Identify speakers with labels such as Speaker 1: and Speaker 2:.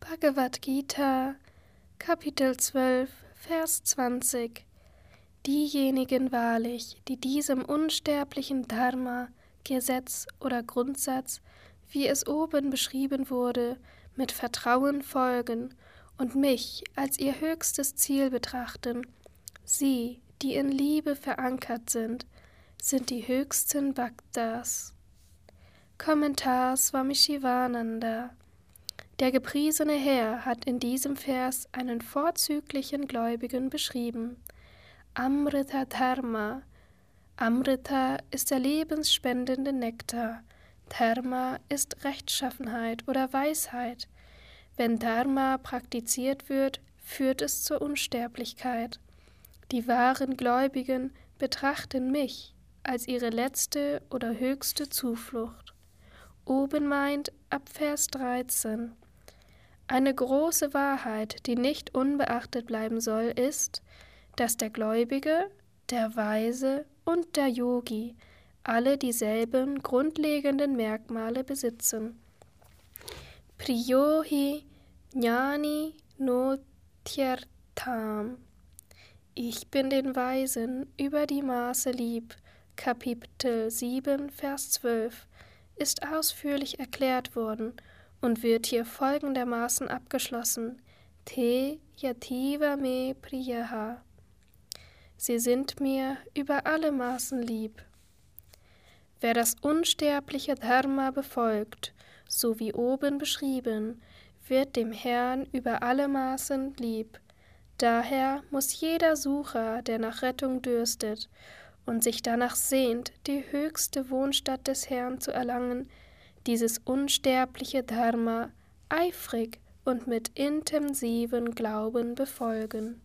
Speaker 1: Bhagavad Gita, Kapitel 12, Vers 20 Diejenigen wahrlich, die diesem unsterblichen Dharma, Gesetz oder Grundsatz, wie es oben beschrieben wurde, mit Vertrauen folgen und mich als ihr höchstes Ziel betrachten, sie, die in Liebe verankert sind, sind die höchsten Bhaktas. Kommentar Swami Shivananda Der gepriesene Herr hat in diesem Vers einen vorzüglichen Gläubigen beschrieben. Amrita Dharma Amrita ist der lebensspendende Nektar. Dharma ist Rechtschaffenheit oder Weisheit. Wenn Dharma praktiziert wird, führt es zur Unsterblichkeit. Die wahren Gläubigen betrachten mich als ihre letzte oder höchste Zuflucht. Oben meint ab Vers 13. Eine große Wahrheit, die nicht unbeachtet bleiben soll, ist, dass der Gläubige, der Weise und der Yogi alle dieselben grundlegenden Merkmale besitzen. Priyohi Jnani no Tyartam. Ich bin den Weisen über die Maße lieb. Kapitel 7, Vers 12 ist ausführlich erklärt worden und wird hier folgendermaßen abgeschlossen: Te yativa me priyaha. Sie sind mir über alle Maßen lieb. Wer das unsterbliche Dharma befolgt, so wie oben beschrieben, wird dem Herrn über alle Maßen lieb. Daher muss jeder Sucher, der nach Rettung dürstet und sich danach sehnt, die höchste Wohnstatt des Herrn zu erlangen, dieses unsterbliche Dharma eifrig und mit intensivem Glauben befolgen.